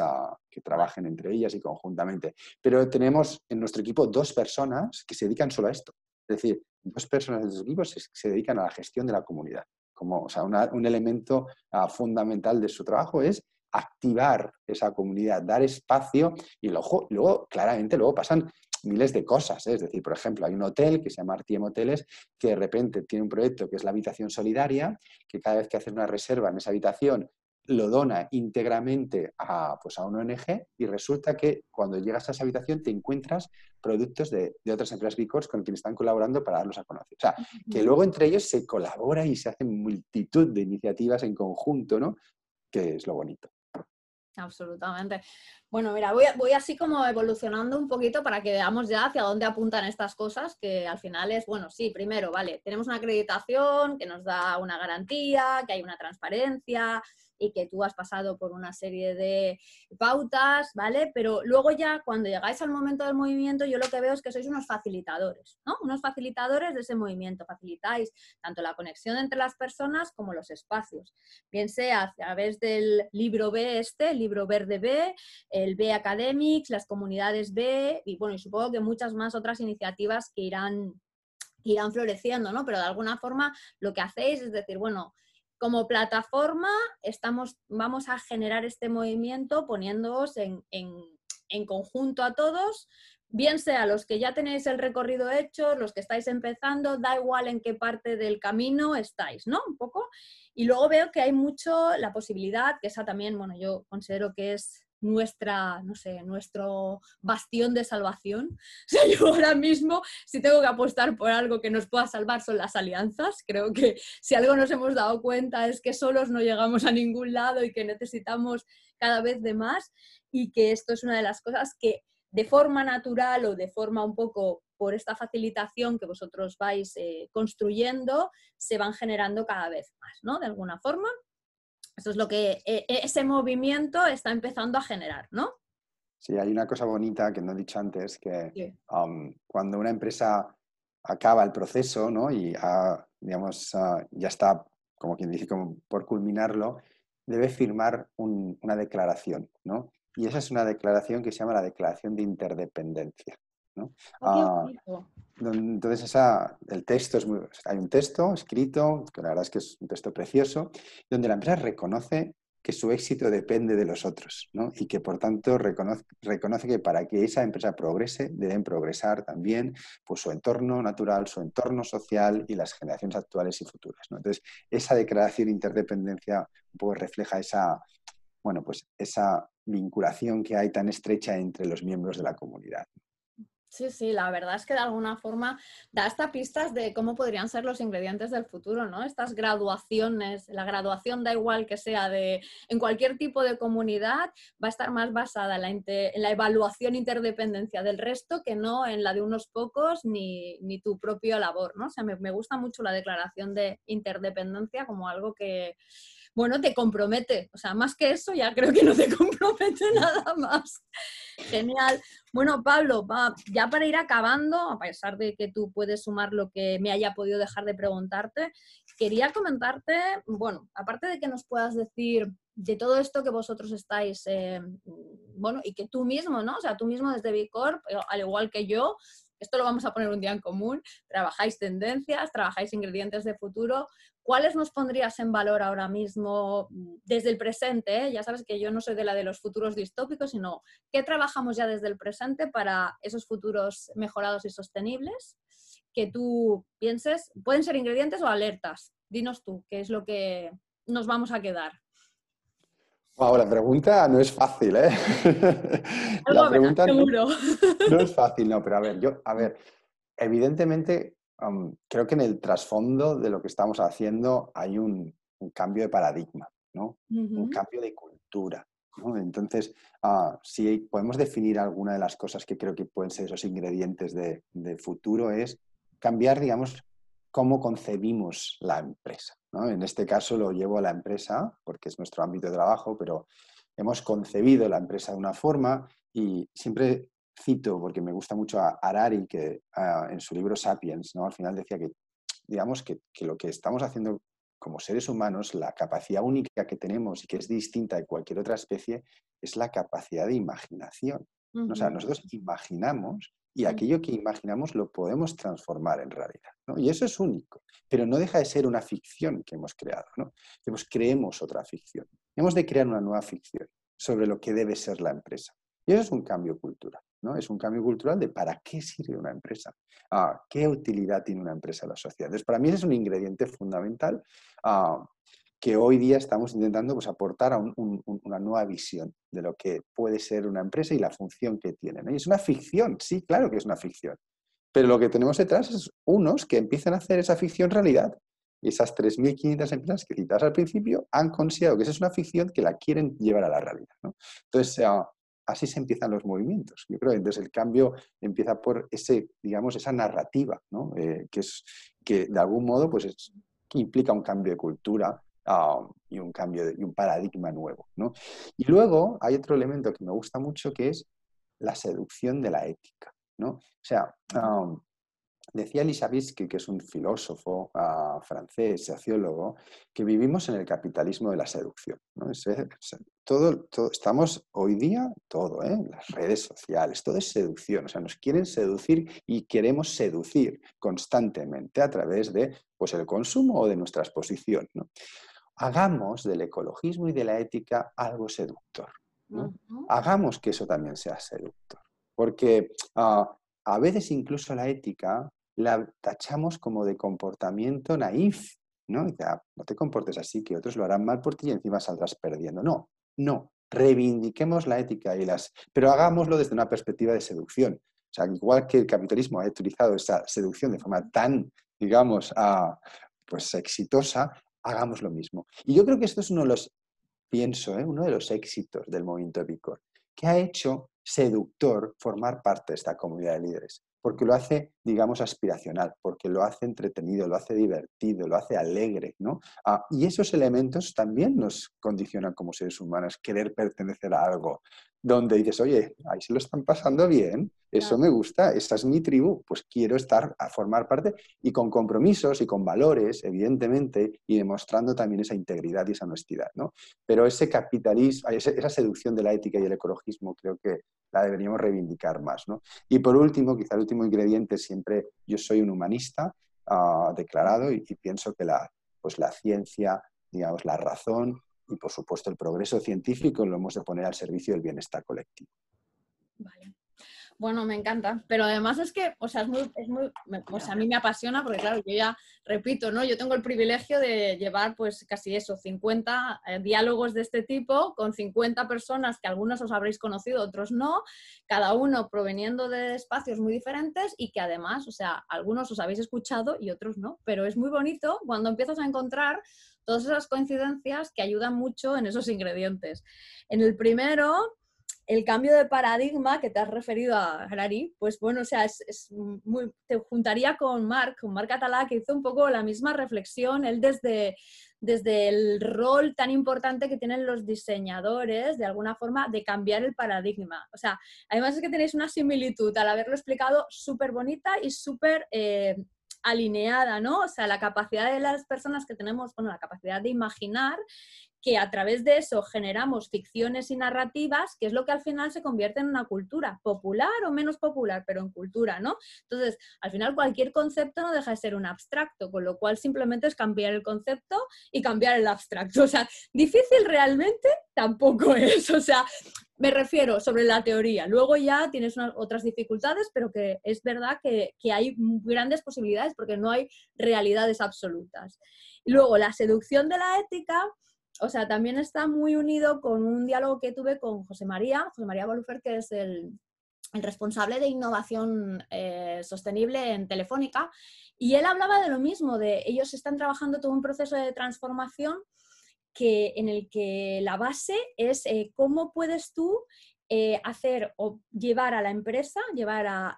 que trabajen entre ellas y conjuntamente. Pero tenemos en nuestro equipo dos personas que se dedican solo a esto. Es decir, dos personas de nuestro equipo se, se dedican a la gestión de la comunidad como o sea, un elemento ah, fundamental de su trabajo es activar esa comunidad, dar espacio y luego, luego claramente, luego pasan miles de cosas. ¿eh? Es decir, por ejemplo, hay un hotel que se llama Artiem Hoteles que de repente tiene un proyecto que es la habitación solidaria, que cada vez que haces una reserva en esa habitación lo dona íntegramente a, pues a una ONG y resulta que cuando llegas a esa habitación te encuentras productos de, otras empresas B con quienes están colaborando para darlos a conocer. O sea, que luego entre ellos se colabora y se hacen multitud de iniciativas en conjunto, ¿no? Que es lo bonito. Absolutamente. Bueno, mira, voy, voy, así como evolucionando un poquito para que veamos ya hacia dónde apuntan estas cosas, que al final es, bueno, sí, primero, vale, tenemos una acreditación que nos da una garantía, que hay una transparencia, y que tú has pasado por una serie de pautas, ¿vale? Pero luego ya cuando llegáis al momento del movimiento, yo lo que veo es que sois unos facilitadores, ¿no? Unos facilitadores de ese movimiento. Facilitáis tanto la conexión entre las personas como los espacios. Bien sea a través del libro B este, el libro verde B, el B Academics, las comunidades B y bueno, y supongo que muchas más otras iniciativas que irán irán floreciendo, ¿no? Pero de alguna forma lo que hacéis es decir, bueno, como plataforma estamos, vamos a generar este movimiento poniéndoos en, conjunto a todos, bien sea los que ya tenéis el recorrido hecho, los que estáis empezando, da igual en qué parte del camino estáis, ¿no? Un poco. Y luego veo que hay mucho la posibilidad, que esa también, bueno, yo considero que es nuestra, no sé, nuestro bastión de salvación. *laughs* O yo ahora mismo, si tengo que apostar por algo que nos pueda salvar, son las alianzas. Creo que si algo nos hemos dado cuenta es que solos no llegamos a ningún lado y que necesitamos cada vez de más y que esto es una de las cosas que de forma natural o de forma un poco por esta facilitación que vosotros vais eh, construyendo, se van generando cada vez más, ¿no? De alguna forma. Eso es lo que e, e, ese movimiento está empezando a generar, ¿no? Sí, hay una cosa bonita que no he dicho antes, que um, cuando una empresa acaba el proceso ¿no? y digamos, ya está, como quien dice, como por culminarlo, debe firmar una declaración. ¿no? Y esa es una declaración que se llama la Declaración de Interdependencia. ¿No? Ah, entonces, esa, el texto es muy, hay un texto escrito, que la verdad es que es un texto precioso, donde la empresa reconoce que su éxito depende de los otros ¿no? y que por tanto reconoce, reconoce, que para que esa empresa progrese deben progresar también pues, su entorno natural, su entorno social y las generaciones actuales y futuras. ¿no? Entonces, esa declaración de interdependencia un poco refleja esa, bueno, pues esa vinculación que hay tan estrecha entre los miembros de la comunidad. Sí, sí, la verdad es que de alguna forma da hasta pistas de cómo podrían ser los ingredientes del futuro, ¿no? Estas graduaciones, la graduación da igual que sea de en cualquier tipo de comunidad, va a estar más basada en la, evaluación interdependencia del resto que no en la de unos pocos ni, tu propia labor, ¿no? O sea, me gusta mucho la declaración de interdependencia como algo que, bueno, te compromete. O sea, más que eso ya creo que no te *laughs* compromete nada más. Genial. Bueno, Pablo, ya para ir acabando, a pesar de que tú puedes sumar lo que me haya podido dejar de preguntarte, quería comentarte, bueno, aparte de que nos puedas decir de todo esto que vosotros estáis, eh, bueno, y que tú mismo, ¿no? O sea, tú mismo desde Bicorp, eh, al igual que yo, esto lo vamos a poner un día en común, trabajáis tendencias, trabajáis ingredientes de futuro, ¿cuáles nos pondrías en valor ahora mismo mm, desde el presente? Eh? Ya sabes que yo no soy de la de los futuros distópicos, sino qué trabajamos ya desde el presente para esos futuros mejorados y sostenibles que tú pienses, pueden ser ingredientes o alertas. Dinos tú, ¿qué es lo que nos vamos a quedar? Wow, la pregunta no es fácil, ¿eh? *laughs* la pregunta no, es fácil, no, pero a ver, yo, a ver, evidentemente creo que en el trasfondo de lo que estamos haciendo hay un, cambio de paradigma, ¿no? Un cambio de cultura. Entonces, uh, si podemos definir alguna de las cosas que creo que pueden ser esos ingredientes de, de futuro, es cambiar, digamos, cómo concebimos la empresa. En este caso lo llevo a la empresa porque es nuestro ámbito de trabajo, pero hemos concebido la empresa de una forma y siempre cito, porque me gusta mucho a Harari, que ah, en su libro Sapiens, ¿no? al final decía que, digamos, que, lo que estamos haciendo como seres humanos, la capacidad única que tenemos y que es distinta de cualquier otra especie, es la capacidad de imaginación. O sea, nosotros imaginamos y aquello que imaginamos lo podemos transformar en realidad. Y eso es único, pero no deja de ser una ficción que hemos creado. ¿no? creemos otra ficción. Hemos de crear una nueva ficción sobre lo que debe ser la empresa. Y eso es un cambio cultural. ¿No? Es un cambio cultural de para qué sirve una empresa, ah, qué utilidad tiene una empresa en la sociedad. Entonces, para mí ese es un ingrediente fundamental ah, que hoy día estamos intentando pues, aportar a una nueva visión de lo que puede ser una empresa y la función que tiene. Y es una ficción, sí, claro que es una ficción. Pero lo que tenemos detrás es unos que empiezan a hacer esa ficción realidad. Y esas 3.500 empresas que citas al principio han considerado que esa es una ficción que la quieren llevar a la realidad. Entonces, así se empiezan los movimientos. Yo creo que entonces el cambio empieza por ese, digamos, esa narrativa, eh, que, es, que de algún modo pues implica un cambio de cultura, y un cambio y un paradigma nuevo. ¿no? Y luego hay otro elemento que me gusta mucho que es la seducción de la ética. ¿no? O sea, decía Lisavisky, que es un filósofo uh, francés, sociólogo, que vivimos en el capitalismo de la seducción. ¿no? todo, estamos hoy día, todo, ¿eh? las redes sociales, todo es seducción. O sea, nos quieren seducir y queremos seducir constantemente a través de pues, el consumo o de nuestra exposición. ¿no? hagamos del ecologismo y de la ética algo seductor. Hagamos que eso también sea seductor. Porque ah, a veces incluso la ética la tachamos como de comportamiento naif. ¿no? Ah, no te comportes así, que otros lo harán mal por ti y encima saldrás perdiendo. No, no. Reivindiquemos la ética y las. Pero hagámoslo desde una perspectiva de seducción. O sea, igual que el capitalismo ha utilizado esa seducción de forma tan, digamos, ah, pues exitosa, hagamos lo mismo. Y yo creo que esto es uno de los, pienso, ¿eh? uno de los éxitos del movimiento Epicor, que ha hecho seductor formar parte de esta comunidad de líderes, porque lo hace, digamos, aspiracional, porque lo hace entretenido, lo hace divertido, lo hace alegre, ¿no? Ah, y esos elementos también nos condicionan como seres humanos, querer pertenecer a algo, donde dices, oye, ahí se lo están pasando bien, eso me gusta, esa es mi tribu, pues quiero estar a formar parte y con compromisos y con valores, evidentemente, y demostrando también esa integridad y esa honestidad, ¿no? Pero ese capitalismo, esa seducción de la ética y el ecologismo creo que la deberíamos reivindicar más, ¿no? Y por último, quizá el último ingrediente, siempre yo soy un humanista ah, declarado y, y, pienso que la, pues la ciencia, digamos, la razón y por supuesto el progreso científico lo hemos de poner al servicio del bienestar colectivo. Vale. Bueno, me encanta, pero además es que, o sea, es muy, es muy, a mí me apasiona porque, claro, yo ya repito, ¿no? Yo tengo el privilegio de llevar, pues, casi eso, 50 eh, diálogos de este tipo con 50 personas que algunos os habréis conocido, otros no, cada uno proveniendo de espacios muy diferentes y que además, o sea, algunos os habéis escuchado y otros no, pero es muy bonito cuando empiezas a encontrar todas esas coincidencias que ayudan mucho en esos ingredientes. En el primero, el cambio de paradigma que te has referido a Harari, pues bueno, o sea, es, muy, te juntaría con Marc, con Marc Atalá, que hizo un poco la misma reflexión, él desde, desde el rol tan importante que tienen los diseñadores, de alguna forma, de cambiar el paradigma. O sea, además es que tenéis una similitud al haberlo explicado súper bonita y súper... Eh, alineada, ¿no? O sea, la capacidad de las personas que tenemos, bueno, la capacidad de imaginar que a través de eso generamos ficciones y narrativas, que es lo que al final se convierte en una cultura, popular o menos popular, pero en cultura, ¿no? Entonces, al final cualquier concepto no deja de ser un abstracto, con lo cual simplemente es cambiar el concepto y cambiar el abstracto. O sea, difícil realmente tampoco *laughs* es. O sea, Me refiero sobre la teoría. Luego ya tienes otras dificultades, pero que es verdad que, hay grandes posibilidades porque no hay realidades absolutas. Luego, la seducción de la ética, o sea, también está muy unido con un diálogo que tuve con José María, José María Balufer, que es el, el responsable de innovación eh, sostenible en Telefónica, y él hablaba de lo mismo, de ellos están trabajando todo un proceso de transformación que, en el que la base es eh, cómo puedes tú eh, hacer o llevar a la empresa, llevar a,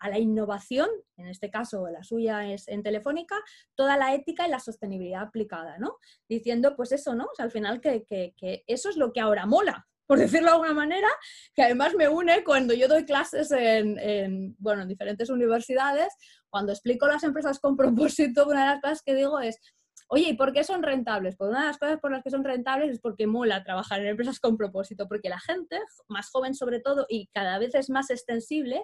la innovación, en este caso la suya es en Telefónica, toda la ética y la sostenibilidad aplicada, ¿no? Diciendo, pues eso, ¿no? al final que, eso es lo que ahora mola, por decirlo de alguna manera, que además me une cuando yo doy clases en, bueno, en diferentes universidades, cuando explico las empresas con propósito, una de las cosas que digo es, Oye, ¿y por qué son rentables? Pues una de las cosas por las que son rentables es porque mola trabajar en empresas con propósito, porque la gente, más joven sobre todo y cada vez es más extensible,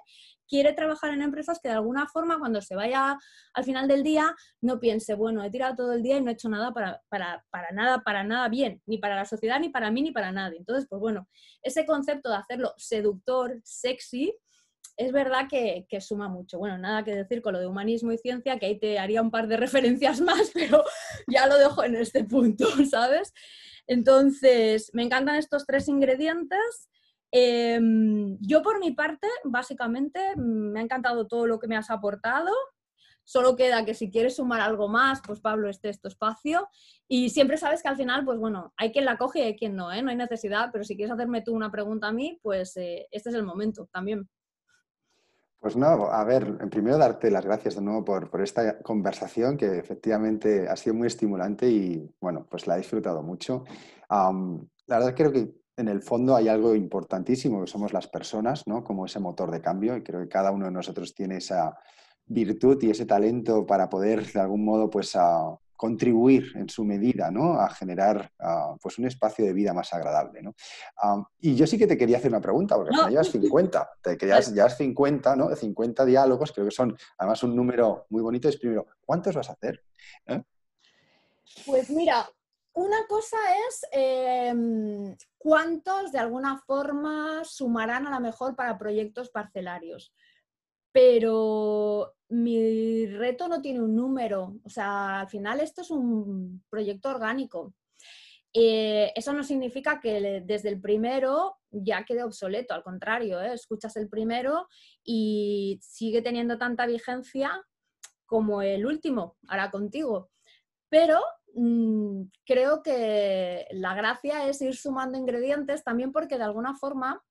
quiere trabajar en empresas que de alguna forma cuando se vaya al final del día no piense, bueno, he tirado todo el día y no he hecho nada para, para, para nada, para nada bien, ni para la sociedad, ni para mí, ni para nadie. Entonces, pues bueno, ese concepto de hacerlo seductor, sexy, es verdad que, suma mucho. Bueno, nada que decir con lo de humanismo y ciencia, que ahí te haría un par de *laughs* referencias más, pero ya lo dejo en este punto, *laughs* ¿sabes? Entonces, me encantan estos tres ingredientes. Em, yo por mi parte, básicamente, me ha encantado todo lo que me has aportado. Solo queda que si quieres sumar algo más, pues Pablo, este es tu espacio. Y siempre sabes que al final, pues bueno, hay quien la coge y hay quien no, ¿eh? No hay necesidad, pero si quieres hacerme tú una pregunta a mí, pues eh, este es el momento también. Pues no, a ver, primero darte las gracias de nuevo por, esta conversación que efectivamente ha sido muy estimulante y bueno, pues la he disfrutado mucho. la verdad creo que en el fondo hay algo importantísimo que somos las personas, ¿no? Como ese motor de cambio y creo que cada uno de nosotros tiene esa virtud y ese talento para poder de algún modo pues a, contribuir en su medida ¿no? a generar ah, pues un espacio de vida más agradable. ¿no? y yo sí que te quería hacer una pregunta, porque ya llevas 50, te querías, ya 50, ¿no? 50 diálogos, creo que son además un número muy bonito. Es primero, ¿cuántos vas a hacer? ¿Eh? Pues mira, una cosa es em, cuántos de alguna forma sumarán a lo mejor para proyectos parcelarios pero mi reto no tiene un número, o sea, al final esto es un proyecto orgánico. Eh, eso no significa que desde el primero ya quede obsoleto, al contrario, ¿eh? escuchas el primero y sigue teniendo tanta vigencia como el último, ahora contigo. Pero mm, creo que la gracia es ir sumando ingredientes también porque de alguna forma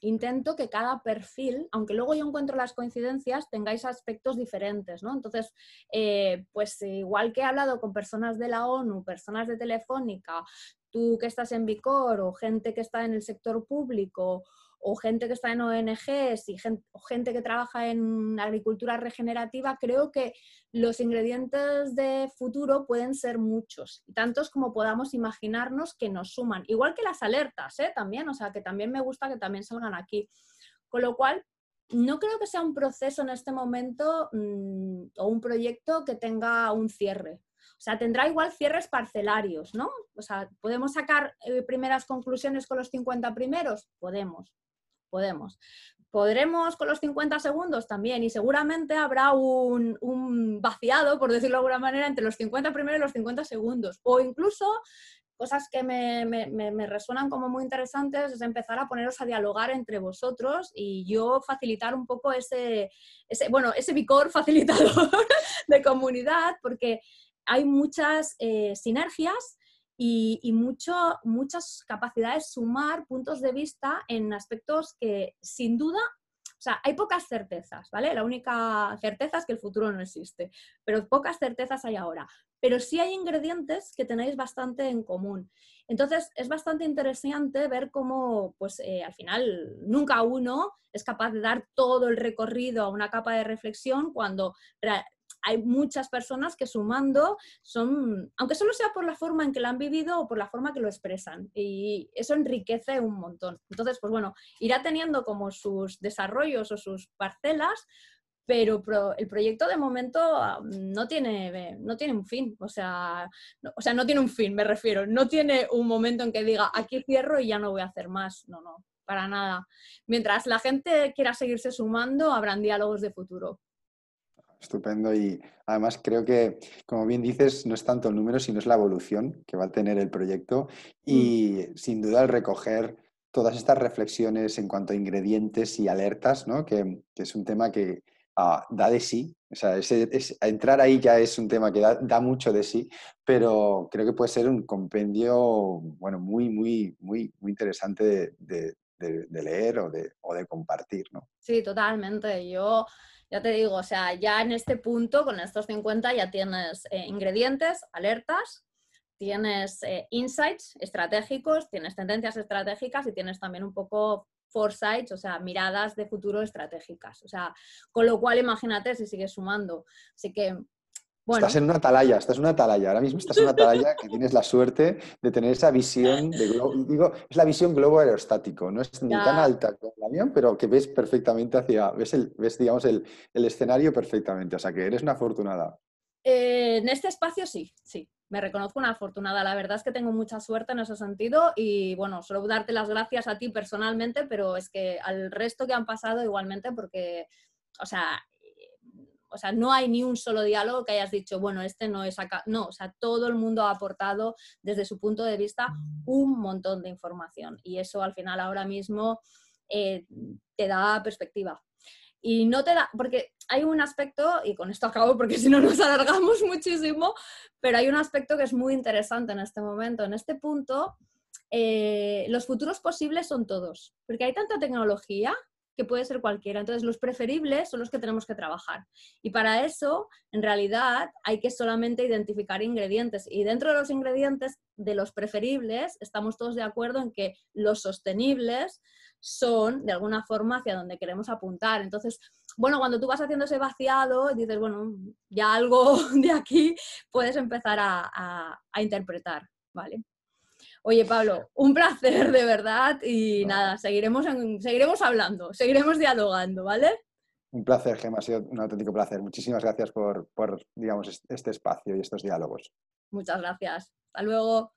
intento que cada perfil, aunque luego yo encuentro las coincidencias, tengáis aspectos diferentes, ¿no? Entonces, eh, pues igual que he hablado con personas de la ONU, personas de Telefónica, tú que estás en Vicor o gente que está en el sector público o gente que está en ONGs y gente, que trabaja en agricultura regenerativa, creo que los ingredientes de futuro pueden ser muchos, tantos como podamos imaginarnos que nos suman. Igual que las alertas, ¿eh? también, o sea, que también me gusta que también salgan aquí. Con lo cual, no creo que sea un proceso en este momento mm, o un proyecto que tenga un cierre. O sea, tendrá igual cierres parcelarios, ¿no? O sea, ¿podemos sacar eh, primeras conclusiones con los 50 primeros? Podemos podemos. Podremos con los 50 segundos también y seguramente habrá un, vaciado, por decirlo de alguna manera, entre los 50 primeros y los 50 segundos. O incluso cosas que me, resuenan como muy interesantes es empezar a poneros a dialogar entre vosotros y yo facilitar un poco ese, ese bueno, ese Vicor *laughs* facilitador de comunidad, porque hay muchas eh, sinergias y, mucho, muchas capacidades sumar puntos de vista en aspectos que sin duda, o sea, hay pocas certezas, ¿vale? La única certeza es que el futuro no existe, pero pocas certezas hay ahora. Pero sí hay ingredientes que tenéis bastante en común. Entonces, es bastante interesante ver cómo, pues, eh, al final, nunca uno es capaz de dar todo el recorrido a una capa de reflexión cuando hay muchas personas que sumando son, aunque solo sea por la forma en que lo han vivido o por la forma que lo expresan, y eso enriquece un montón. Entonces, pues bueno, irá teniendo como sus desarrollos o sus parcelas, pero el proyecto de momento ah, no tiene, no tiene un fin, o sea, o sea, no tiene un fin, me refiero, no tiene un momento en que diga, aquí cierro y ya no voy a hacer más, no, no. para nada. Mientras la gente quiera seguirse sumando, habrán diálogos de futuro. Estupendo y además creo que, como bien dices, no es tanto el número, sino es la evolución que va a tener el proyecto y mm. sin duda el recoger todas estas reflexiones en cuanto a ingredientes y alertas, ¿no? que, es un tema que ah, da de sí. O sea, entrar ahí ya es un tema que da, mucho de sí, pero creo que puede ser un compendio bueno, muy, muy, muy, muy interesante de, leer o de, o de compartir. ¿no? Sí, totalmente. Yo ya te digo, o sea, ya en este punto, con estos 50, ya tienes eh, ingredientes, alertas, tienes eh, insights estratégicos, tienes tendencias estratégicas y tienes también un poco foresights, o sea, miradas de futuro estratégicas. O sea, con lo cual imagínate si sigues sumando. Así que Estás en una atalaya, estás en una atalaya. Ahora mismo estás en una atalaya que tienes la suerte de tener esa visión de globo. Digo, es la visión globo aerostático. No es ni tan alta como el avión, pero que ves perfectamente hacia, ves, el, ves digamos, el, escenario perfectamente. O sea, que eres una afortunada. Eh, en este espacio sí, sí. Me reconozco una afortunada. La verdad es que tengo mucha suerte en ese sentido y bueno, solo darte las gracias a ti personalmente, pero es que al resto que han pasado igualmente porque, o sea, o sea, no hay ni un solo diálogo que hayas dicho, bueno, este no es acá. No, o sea, todo el mundo ha aportado desde su punto de vista un montón de información y eso al final ahora mismo eh, te da perspectiva. Y no te da, porque hay un aspecto, y con esto acabo porque *laughs* si no nos alargamos muchísimo, pero hay un aspecto que es muy interesante en este momento. En este punto, eh, los futuros posibles son todos, porque hay tanta tecnología que puede ser cualquiera. Entonces, los preferibles son los que tenemos que trabajar. Y para eso, en realidad, hay que solamente identificar ingredientes. Y dentro de los ingredientes de los preferibles, estamos todos de acuerdo en que los sostenibles son, de alguna forma, hacia donde queremos apuntar. Entonces, bueno, cuando tú vas haciendo ese vaciado, dices, bueno, ya algo *laughs* de aquí puedes empezar a, a interpretar, ¿vale? Oye, Pablo, un placer de verdad y nada, seguiremos, seguiremos hablando, seguiremos dialogando, ¿vale? Un placer, Gemma, ha sido un auténtico placer. Muchísimas gracias por, por digamos, este espacio y estos diálogos. Muchas gracias. Hasta luego.